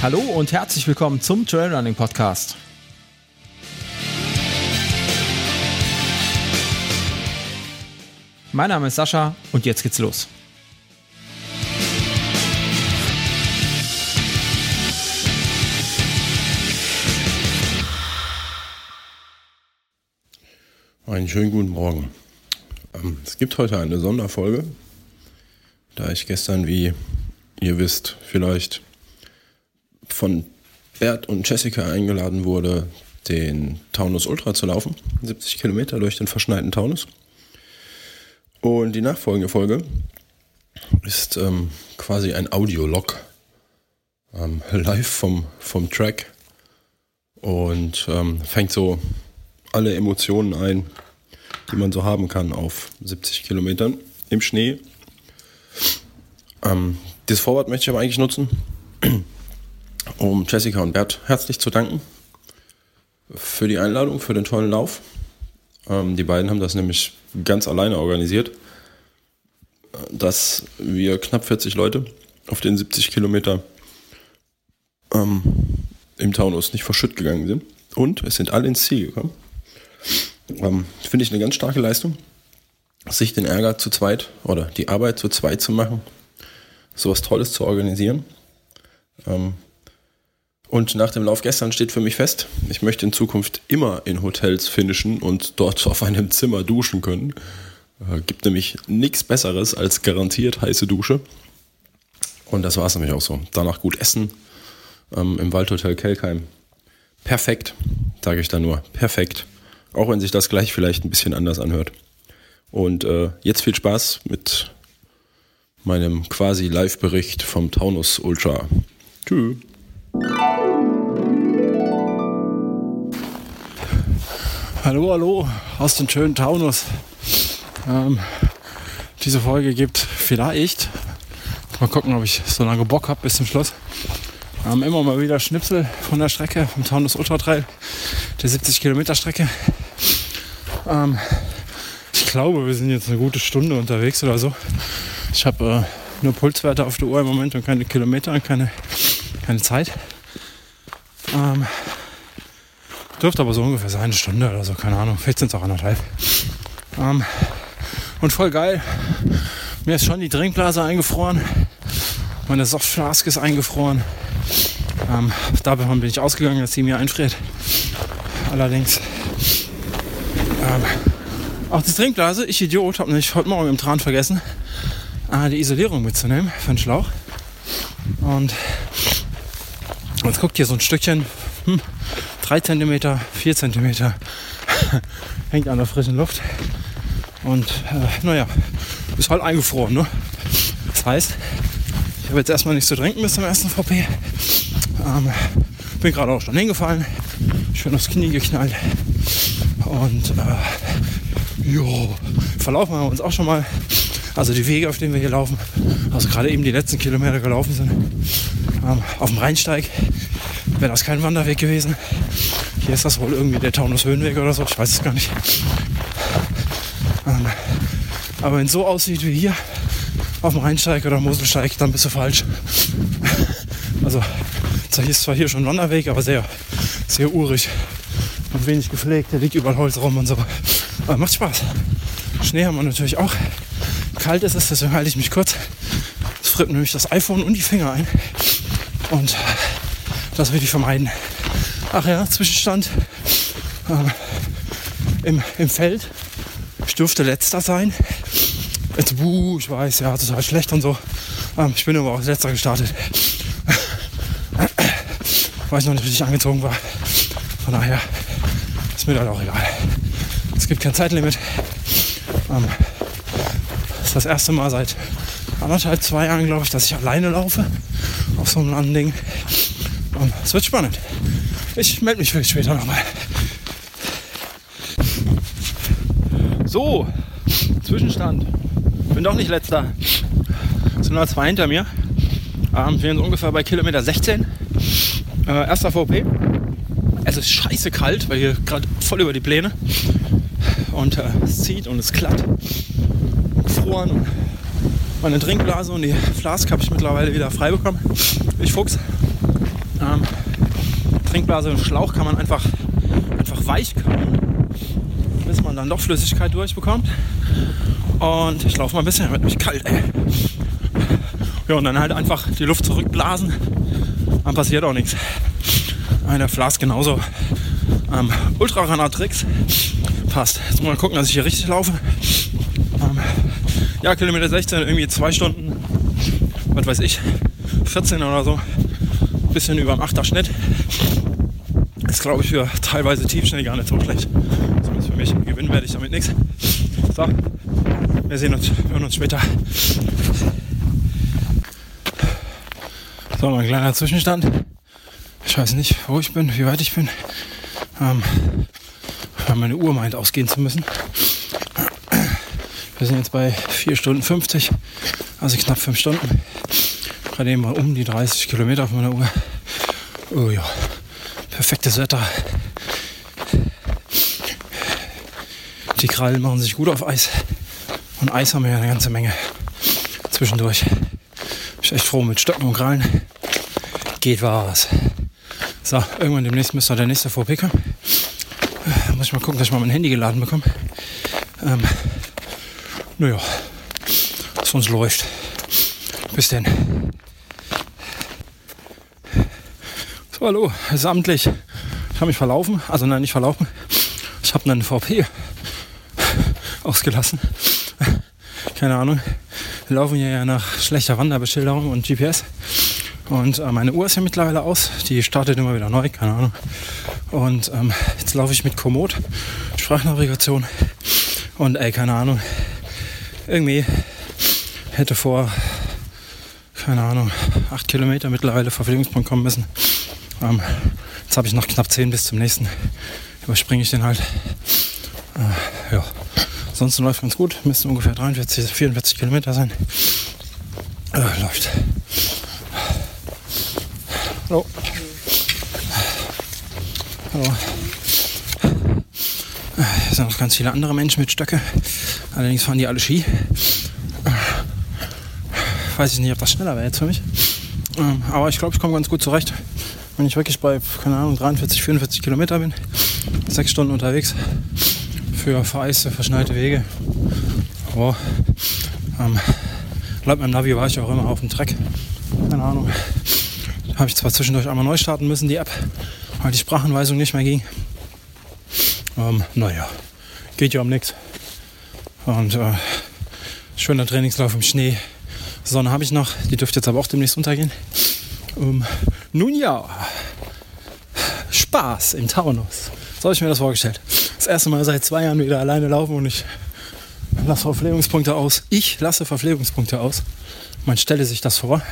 Hallo und herzlich willkommen zum Trailrunning Podcast. Mein Name ist Sascha und jetzt geht's los. Einen schönen guten Morgen. Ähm, es gibt heute eine Sonderfolge, da ich gestern, wie ihr wisst, vielleicht von Bert und Jessica eingeladen wurde, den Taunus Ultra zu laufen. 70 Kilometer durch den verschneiten Taunus. Und die nachfolgende Folge ist ähm, quasi ein Audiolog. Ähm, live vom, vom Track. Und ähm, fängt so alle Emotionen ein, die man so haben kann auf 70 Kilometern im Schnee. Ähm, das Vorwort möchte ich aber eigentlich nutzen, um Jessica und Bert herzlich zu danken für die Einladung, für den tollen Lauf. Ähm, die beiden haben das nämlich ganz alleine organisiert, dass wir knapp 40 Leute auf den 70 Kilometer ähm, im Taunus nicht verschütt gegangen sind. Und es sind alle ins Ziel gekommen. Ähm, Finde ich eine ganz starke Leistung, sich den Ärger zu zweit oder die Arbeit zu zweit zu machen, sowas Tolles zu organisieren. Ähm, und nach dem Lauf gestern steht für mich fest, ich möchte in Zukunft immer in Hotels finishen und dort auf einem Zimmer duschen können. Äh, gibt nämlich nichts Besseres als garantiert heiße Dusche. Und das war es nämlich auch so. Danach gut essen ähm, im Waldhotel Kelkheim. Perfekt, sage ich da nur. Perfekt. Auch wenn sich das gleich vielleicht ein bisschen anders anhört. Und äh, jetzt viel Spaß mit meinem quasi Live-Bericht vom Taunus Ultra. Tschüss. Hallo, hallo aus dem schönen Taunus. Ähm, diese Folge gibt vielleicht, mal gucken, ob ich so lange Bock habe bis zum Schluss, ähm, immer mal wieder Schnipsel von der Strecke, vom Taunus Ultra Trail, der 70 Kilometer Strecke. Ähm, ich glaube, wir sind jetzt eine gute Stunde unterwegs oder so. Ich habe äh, nur Pulswerte auf der Uhr im Moment und keine Kilometer und keine, keine Zeit. Ähm, dürfte aber so ungefähr sein, eine Stunde oder so, keine Ahnung. Vielleicht sind es auch anderthalb. Ähm, und voll geil. Mir ist schon die Trinkblase eingefroren. Meine Softflask ist eingefroren. Ähm, davon bin ich ausgegangen, dass sie mir einfriert. Allerdings ähm, auch die Trinkblase, ich Idiot, habe nämlich heute Morgen im Tran vergessen, äh, die Isolierung mitzunehmen für den Schlauch. Und jetzt guckt hier so ein Stückchen, hm, 3 cm, 4 cm, hängt an der frischen Luft. Und äh, naja, ist halt eingefroren. Ne? Das heißt, ich habe jetzt erstmal nichts zu trinken bis zum ersten VP. Ähm, bin gerade auch schon hingefallen, schön aufs Knie geknallt. Und äh, jo, verlaufen wir uns auch schon mal. Also die Wege, auf denen wir hier laufen, also gerade eben die letzten Kilometer gelaufen sind, auf dem Rheinsteig, wäre das kein Wanderweg gewesen. Hier ist das wohl irgendwie der Taunus Höhenweg oder so, ich weiß es gar nicht. Ähm, aber wenn es so aussieht wie hier auf dem Rheinsteig oder Moselsteig, dann bist du falsch. Also hier ist zwar hier schon ein Wanderweg, aber sehr, sehr urig und wenig gepflegt. Der liegt überall Holz rum und so. Aber macht Spaß. Schnee haben wir natürlich auch. Kalt ist es, deswegen halte ich mich kurz. Es friert nämlich das iPhone und die Finger ein. Und das will ich vermeiden. Ach ja, Zwischenstand äh, im, im Feld. Ich dürfte letzter sein. Jetzt, buh, ich weiß, ja, total schlecht und so. Ähm, ich bin aber auch letzter gestartet. Weiß noch nicht, wie ich angezogen war. Von daher ist mir dann auch egal. Es gibt kein Zeitlimit. Ähm, das ist das erste Mal seit anderthalb, zwei Jahren, glaube ich, dass ich alleine laufe. auf so einem Ding. Und es wird spannend. Ich melde mich vielleicht später nochmal. So, Zwischenstand. Bin doch nicht letzter. Es sind nur zwei hinter mir. Ähm, wir sind ungefähr bei Kilometer 16. Äh, erster VP. Es ist scheiße kalt, weil hier gerade voll über die Pläne. Und äh, es zieht und es glatt. Gefroren. Und meine Trinkblase und die Flask habe ich mittlerweile wieder frei bekommen. Ich Fuchs. Ähm, Trinkblase und Schlauch kann man einfach, einfach weich kauen, bis man dann doch Flüssigkeit durchbekommt. Und ich laufe mal ein bisschen, wird mich kalt, ey. Ja, und dann halt einfach die Luft zurückblasen. Dann passiert auch nichts. Der Flask genauso. Ähm, Ultra-Runner-Tricks. Passt. Jetzt mal gucken, dass ich hier richtig laufe. Ja, Kilometer 16, irgendwie zwei Stunden, was weiß ich, 14 oder so. Bisschen über dem 8er Schnitt. Ist, glaube ich, für teilweise Tiefschnee gar nicht so schlecht. Zumindest für mich. Gewinnen werde ich damit nichts. So, wir sehen uns, hören uns später. So, mein kleiner Zwischenstand. Ich weiß nicht, wo ich bin, wie weit ich bin. Ähm, weil meine Uhr meint, ausgehen zu müssen. Wir sind jetzt bei 4 Stunden 50, also knapp 5 Stunden. Gerade eben mal um die 30 Kilometer auf meiner Uhr. Oh ja, perfektes Wetter. Die Krallen machen sich gut auf Eis. Und Eis haben wir ja eine ganze Menge zwischendurch. Bin ich echt froh mit Stöcken und Krallen. Geht was. So, irgendwann demnächst müsste der nächste VP kommen. Muss ich mal gucken, dass ich mal mein Handy geladen bekomme. Ähm, naja, sonst läuft. Bis denn. So, hallo, es ist amtlich. Ich habe mich verlaufen. Also nein, nicht verlaufen. Ich habe einen VP ausgelassen. Keine Ahnung. Wir laufen hier ja nach schlechter Wanderbeschilderung und GPS. Und äh, meine Uhr ist ja mittlerweile aus. Die startet immer wieder neu, keine Ahnung. Und ähm, jetzt laufe ich mit Komoot, Sprachnavigation. Und ey, keine Ahnung, irgendwie hätte vor, keine Ahnung, acht Kilometer mittlerweile Verpflegungspunkt kommen müssen. Ähm, jetzt habe ich noch knapp zehn bis zum nächsten. Überspringe ich den halt. Äh, ja, ansonsten läuft ganz gut. Müssten ungefähr 43, 44 Kilometer sein. Äh, läuft. Hallo. Hallo. Hier sind noch ganz viele andere Menschen mit Stöcke. Allerdings fahren die alle Ski. Weiß ich nicht, ob das schneller wäre jetzt für mich. Ähm, aber ich glaube, ich komme ganz gut zurecht. Wenn ich wirklich bei, keine Ahnung, 43, 44 Kilometer bin, sechs Stunden unterwegs für vereiste, verschneite Wege. Oh, ähm, laut meinem Navi war ich auch immer auf dem Track. Keine Ahnung. Habe ich zwar zwischendurch einmal neu starten müssen, die App, weil die Sprachanweisung nicht mehr ging. Ähm, naja, geht ja um nichts. Und äh, schöner Trainingslauf im Schnee. Sonne habe ich noch, die dürfte jetzt aber auch demnächst untergehen. Ähm, nun ja, Spaß im Taunus. So habe ich mir das vorgestellt. Das erste Mal seit zwei Jahren wieder alleine laufen und ich lasse Verpflegungspunkte aus. Ich lasse Verpflegungspunkte aus. Man stelle sich das vor.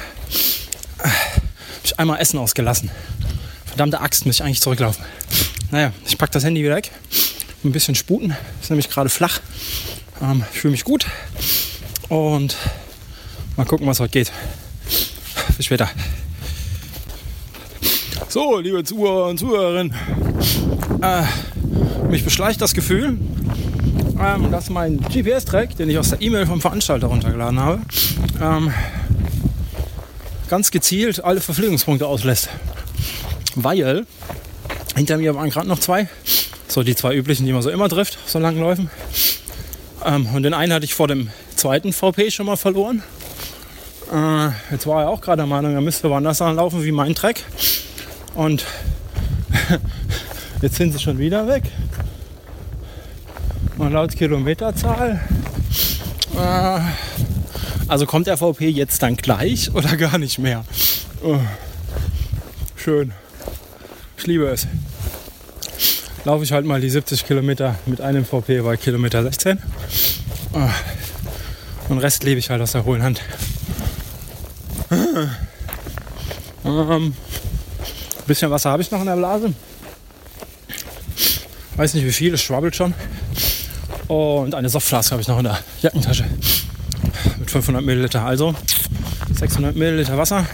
Ich einmal Essen ausgelassen. Verdammte Axt, muss ich eigentlich zurücklaufen. Naja, ich packe das Handy wieder weg. Ein bisschen sputen. Ist nämlich gerade flach. Ähm, ich fühle mich gut. Und mal gucken, was heute geht. Bis später. So, liebe Zuhörer und Zuhörerinnen. Äh, mich beschleicht das Gefühl, ähm, dass mein GPS-Track, den ich aus der E-Mail vom Veranstalter runtergeladen habe, ähm, ganz gezielt alle Verpflegungspunkte auslässt. Weil hinter mir waren gerade noch zwei. So die zwei üblichen, die man so immer trifft, so langen Läufen. Ähm, und den einen hatte ich vor dem zweiten VP schon mal verloren. Äh, jetzt war er auch gerade der Meinung, er müsste woanders laufen wie mein Track. Und jetzt sind sie schon wieder weg. Und laut Kilometerzahl. Äh, also kommt der VP jetzt dann gleich oder gar nicht mehr? Oh, schön. Ich liebe es. Laufe ich halt mal die 70 Kilometer mit einem VP bei Kilometer 16. Oh. Und Rest lebe ich halt aus der hohlen Hand. Ähm, bisschen Wasser habe ich noch in der Blase. Weiß nicht wie viel, es schwabbelt schon. Und eine Softflaske habe ich noch in der Jackentasche. Mit 500 Milliliter. Also 600 Milliliter Wasser.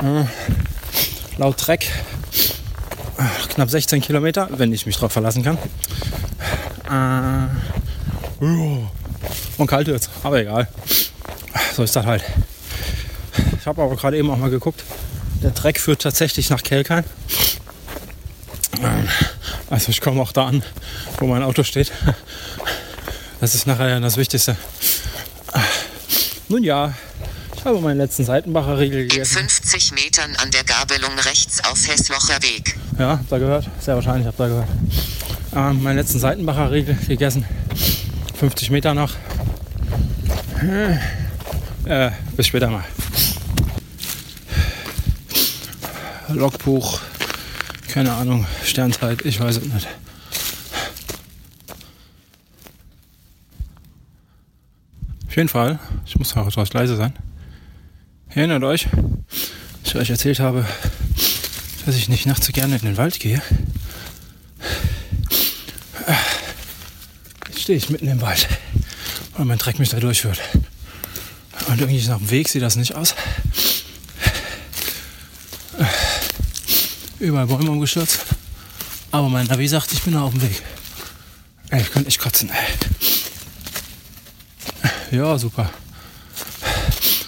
Äh, laut Treck äh, knapp 16 Kilometer, wenn ich mich drauf verlassen kann. Äh, und kalt jetzt, aber egal. So ist das halt. Ich habe aber gerade eben auch mal geguckt. Der Treck führt tatsächlich nach Kelkheim. Ähm, also ich komme auch da an, wo mein Auto steht. Das ist nachher das Wichtigste. Nun ja, ich habe meinen letzten Seitenbacher Riegel In gegessen. 50 Metern an der Gabelung rechts auf Hesslocher Weg. Ja, habt ihr gehört? Sehr wahrscheinlich habt ihr gehört. Ähm, meinen letzten Seitenbacher Riegel gegessen. 50 Meter noch. Äh, bis später mal. Logbuch, keine Ahnung, Sternzeit, ich weiß es nicht. Auf jeden Fall, ich muss auch etwas leise sein. Erinnert euch, dass ich euch erzählt habe, dass ich nicht nachts so gerne in den Wald gehe. Jetzt stehe ich mitten im Wald, weil mein Dreck mich da durchführt. Und irgendwie nach dem Weg sieht das nicht aus. Überall Bäume umgestürzt. Aber mein Navi sagt, ich bin noch auf dem Weg. Ey, ich könnte nicht kotzen. Ja, super.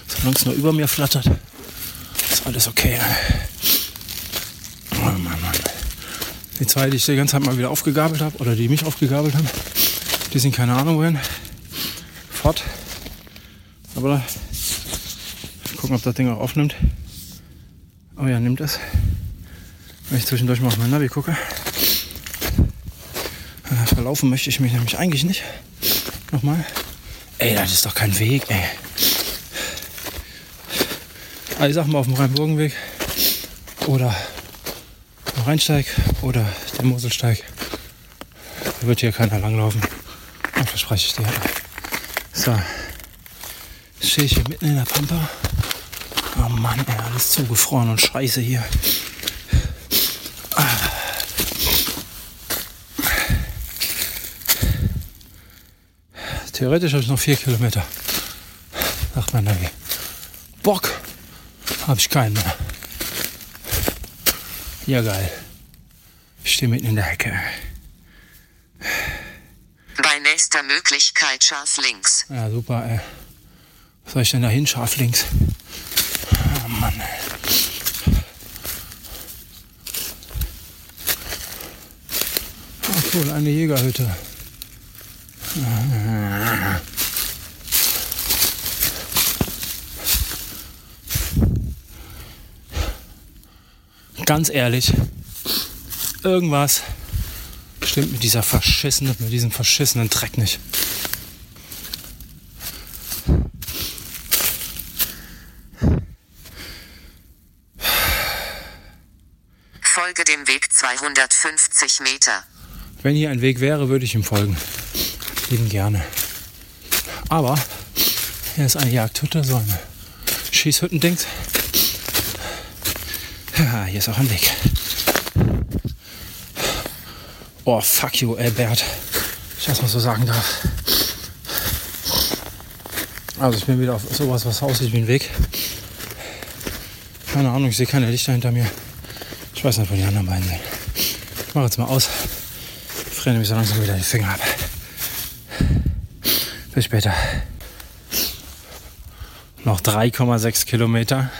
Solange es nur über mir flattert, ist alles okay. Oh Mann, Mann. Die zwei, die ich die ganze Zeit mal wieder aufgegabelt habe, oder die mich aufgegabelt haben, die sind keine Ahnung wohin. Fort. Aber gucken, ob das Ding auch aufnimmt. Oh ja, nimmt es. Wenn ich zwischendurch mal auf mein Navi gucke. Verlaufen möchte ich mich nämlich eigentlich nicht. Nochmal. Ey, das ist doch kein Weg, ey. Also ich sag mal auf dem Rheinburgenweg oder Rheinsteig oder der Moselsteig. Da wird hier keiner langlaufen. Das verspreche ich dir. So. Stehe ich hier mitten in der Pampa. Oh Mann, ey, alles zugefroren und scheiße hier. Theoretisch habe ich noch vier Kilometer. Mein Navi. Bock habe ich keinen mehr. Ja, geil. Ich stehe mitten in der Hecke. Bei nächster Möglichkeit scharf links. Ja, super, ey. Was soll ich denn da hin? Scharf links. Oh Mann, ey. Ah, cool, eine Jägerhütte. Ganz ehrlich, irgendwas stimmt mit dieser verschissenen, mit diesem verschissenen Dreck nicht. Folge dem Weg 250 Meter. Wenn hier ein Weg wäre, würde ich ihm folgen. Lieben gerne. Aber hier ist eine Jagdhütte, so eine Schießhüttendings. Ja, hier ist auch ein Weg. Oh, fuck you, Albert. Ich das mal so sagen darf. Also ich bin wieder auf sowas, was aussieht wie ein Weg. Keine Ahnung, ich sehe keine Lichter hinter mir. Ich weiß nicht, wo die anderen beiden sind. Ich mache jetzt mal aus. Ich friere nämlich so langsam wieder die Finger ab. Bis später. Noch 3,6 Kilometer.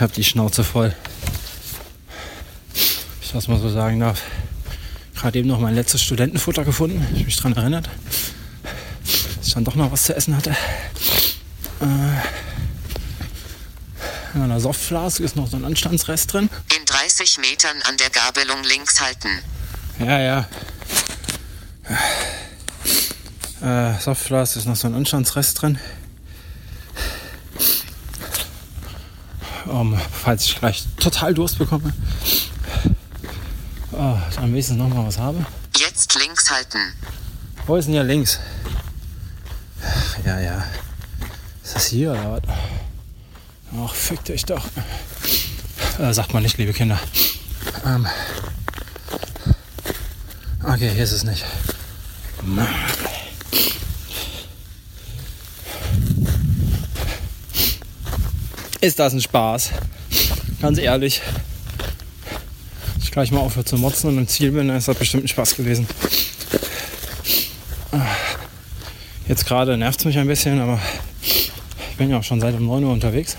Ich habe die Schnauze voll. Ich das mal so sagen darf. Gerade eben noch mein letztes Studentenfutter gefunden. Ich mich daran erinnert. Dass ich dann doch noch was zu essen hatte. Äh, in meiner Softflaske ist noch so ein Anstandsrest drin. In 30 Metern an der Gabelung links halten. Ja, ja. Äh, Softflask ist noch so ein Anstandsrest drin. Um, falls ich gleich total Durst bekomme. Oh, dann wenigstens noch mal was habe. Jetzt links halten. Wo ist denn hier links? Ja, ja. Ist das hier oder was? Ach, fick dich doch. Äh, sagt man nicht, liebe Kinder. Ähm. Okay, hier ist es nicht. Ist das ein Spaß? Ganz ehrlich. Ich gleich mal aufhöre zu motzen und im Ziel bin, dann ist das bestimmt ein Spaß gewesen. Jetzt gerade nervt es mich ein bisschen, aber ich bin ja auch schon seit um 9 Uhr unterwegs.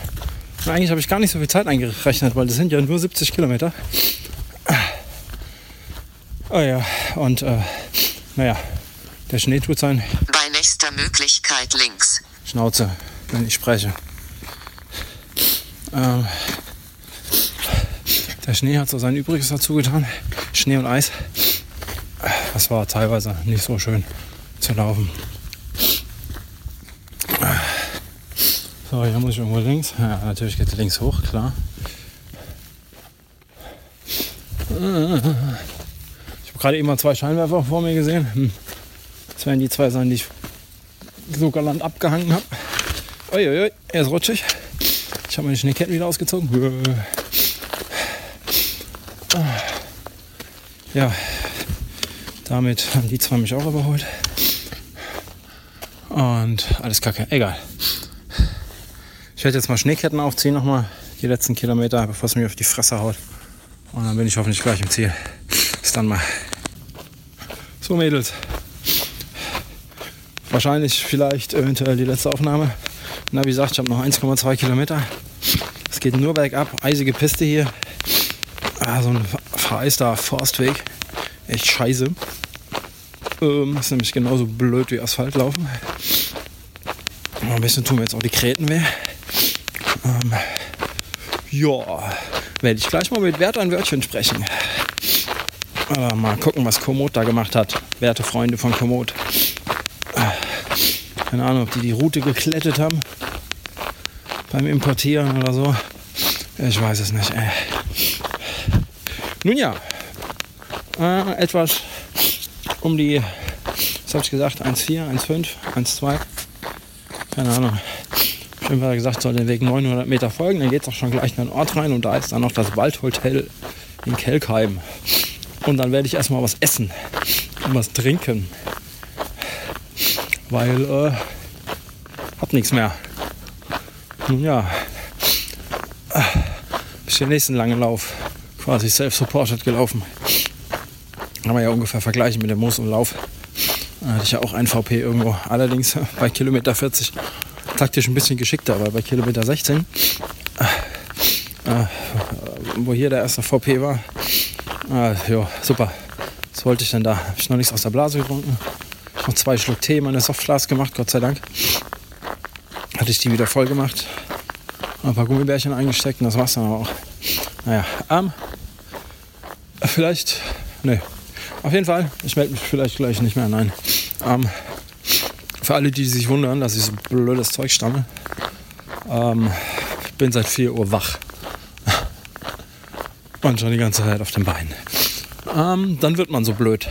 Und eigentlich habe ich gar nicht so viel Zeit eingerechnet, weil das sind ja nur 70 Kilometer. Oh ja, und äh, naja, der Schnee tut sein Bei nächster Möglichkeit links. Schnauze, wenn ich spreche. Ähm, der Schnee hat so sein Übriges dazu getan. Schnee und Eis. Das war teilweise nicht so schön zu laufen. So, hier muss ich irgendwo links. Ja, natürlich geht links hoch, klar. Ich habe gerade mal zwei Scheinwerfer vor mir gesehen. Hm. Das werden die zwei sein, die ich so galant abgehangen habe. Uiuiui, er ist rutschig. Ich habe meine Schneeketten wieder ausgezogen. Ja, damit haben die zwei mich auch überholt. Und alles kacke, egal. Ich werde jetzt mal Schneeketten aufziehen, nochmal die letzten Kilometer, bevor es mir auf die Fresse haut. Und dann bin ich hoffentlich gleich im Ziel. Bis dann mal. So, Mädels. Wahrscheinlich, vielleicht, eventuell die letzte Aufnahme. Na, wie gesagt, ich habe noch 1,2 Kilometer. Geht nur bergab, eisige Piste hier. Ah, so ein vereister Forstweg. Echt scheiße. Ähm, ist nämlich genauso blöd wie Asphalt laufen. Ein bisschen tun mir jetzt auch die Kreten weh. Ähm, ja, werde ich gleich mal mit Wert ein Wörtchen sprechen. Aber mal gucken, was Komoot da gemacht hat. Werte Freunde von Komoot. Keine Ahnung, ob die die Route geklettet haben beim Importieren oder so. Ich weiß es nicht. Ey. Nun ja, äh, etwas um die, was habe ich gesagt, 1,4, 1,5, 1,2. Keine Ahnung. Ich habe ja gesagt, soll den Weg 900 Meter folgen. Dann geht es auch schon gleich in den Ort rein und da ist dann noch das Waldhotel in Kelkheim. Und dann werde ich erstmal was essen und was trinken. Weil, äh, hab nichts mehr. Nun ja, bis den nächsten langen Lauf quasi self-supported gelaufen. Kann man ja ungefähr vergleichen mit dem Moos und Lauf. Da hatte ich ja auch ein VP irgendwo. Allerdings bei Kilometer 40 taktisch ein bisschen geschickter, aber bei Kilometer 16, äh, wo hier der erste VP war, äh, ja, super. Was wollte ich denn da? Habe ich noch nichts aus der Blase getrunken. Noch zwei Schluck Tee in meine Softflask gemacht, Gott sei Dank. Hatte ich die wieder voll gemacht. Ein paar Gummibärchen eingesteckt und das war's dann auch. Naja, ähm, vielleicht, ne, auf jeden Fall, ich melde mich vielleicht gleich nicht mehr, nein. Ähm, für alle, die sich wundern, dass ich so blödes Zeug stamme, ähm, bin seit 4 Uhr wach. Und schon die ganze Zeit auf den Beinen. Ähm, dann wird man so blöd,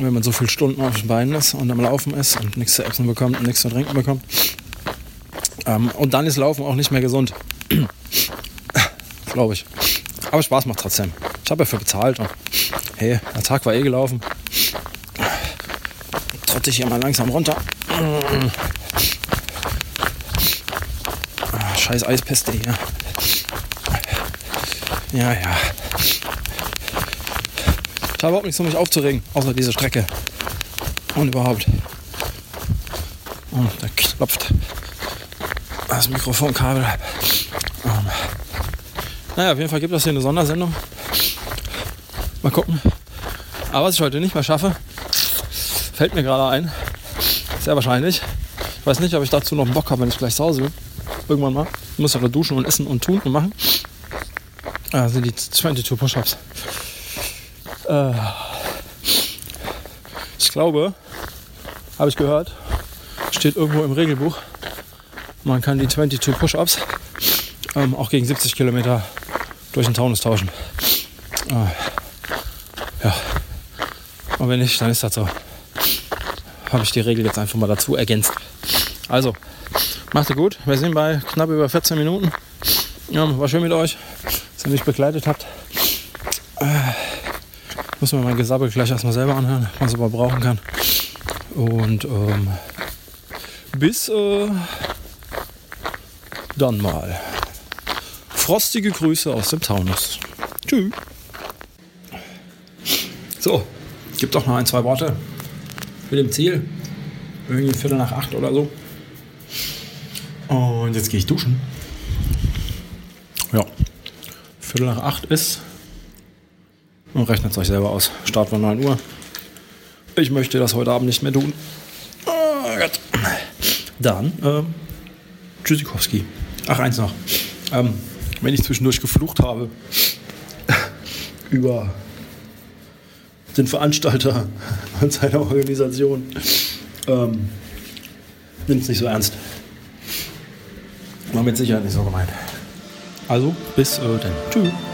wenn man so viele Stunden auf den Beinen ist und am Laufen ist und nichts zu essen bekommt und nichts zu trinken bekommt. Ähm, und dann ist Laufen auch nicht mehr gesund. Glaube ich. Aber Spaß macht trotzdem. Ich habe dafür bezahlt und hey, der Tag war eh gelaufen. Trotte ich hier mal langsam runter. Ah, scheiß Eispeste hier. Ja, ja. Ich habe überhaupt nichts, um mich aufzuregen, außer diese Strecke. Und überhaupt. Und da klopft das Mikrofonkabel. Ähm, naja, auf jeden Fall gibt es hier eine Sondersendung. Mal gucken. Aber was ich heute nicht mehr schaffe, fällt mir gerade ein. Sehr wahrscheinlich. Ich weiß nicht, ob ich dazu noch Bock habe, wenn ich gleich zu Hause bin. Irgendwann mal. Ich muss aber duschen und essen und tun und machen. Also die 22 Push-Ups. Äh, ich glaube, habe ich gehört, steht irgendwo im Regelbuch, man kann die 22 Push-Ups ähm, auch gegen 70 Kilometer durch den Taunus tauschen. Äh, ja. Und wenn nicht, dann ist das so. Habe ich die Regel jetzt einfach mal dazu ergänzt. Also, macht ihr gut. Wir sind bei knapp über 14 Minuten. Ja, war schön mit euch, dass ihr mich begleitet habt. Äh, muss mir mein Gesabbel gleich erstmal selber anhören, was ich aber brauchen kann. Und ähm, bis äh, dann mal. Frostige Grüße aus dem Taunus. Tschüss. So, gibt doch noch ein, zwei Worte für dem Ziel. Irgendwie Viertel nach acht oder so. Und jetzt gehe ich duschen. Ja, Viertel nach acht ist. Und rechnet es euch selber aus. Start war 9 Uhr. Ich möchte das heute Abend nicht mehr tun. Oh. Dann, ähm, Tschüssikowski. Ach, eins noch. Ähm, wenn ich zwischendurch geflucht habe über den Veranstalter und seine Organisation, ähm, nimmt es nicht so ernst. War mit Sicherheit nicht so gemeint. Also, bis äh, dann. Tschüss.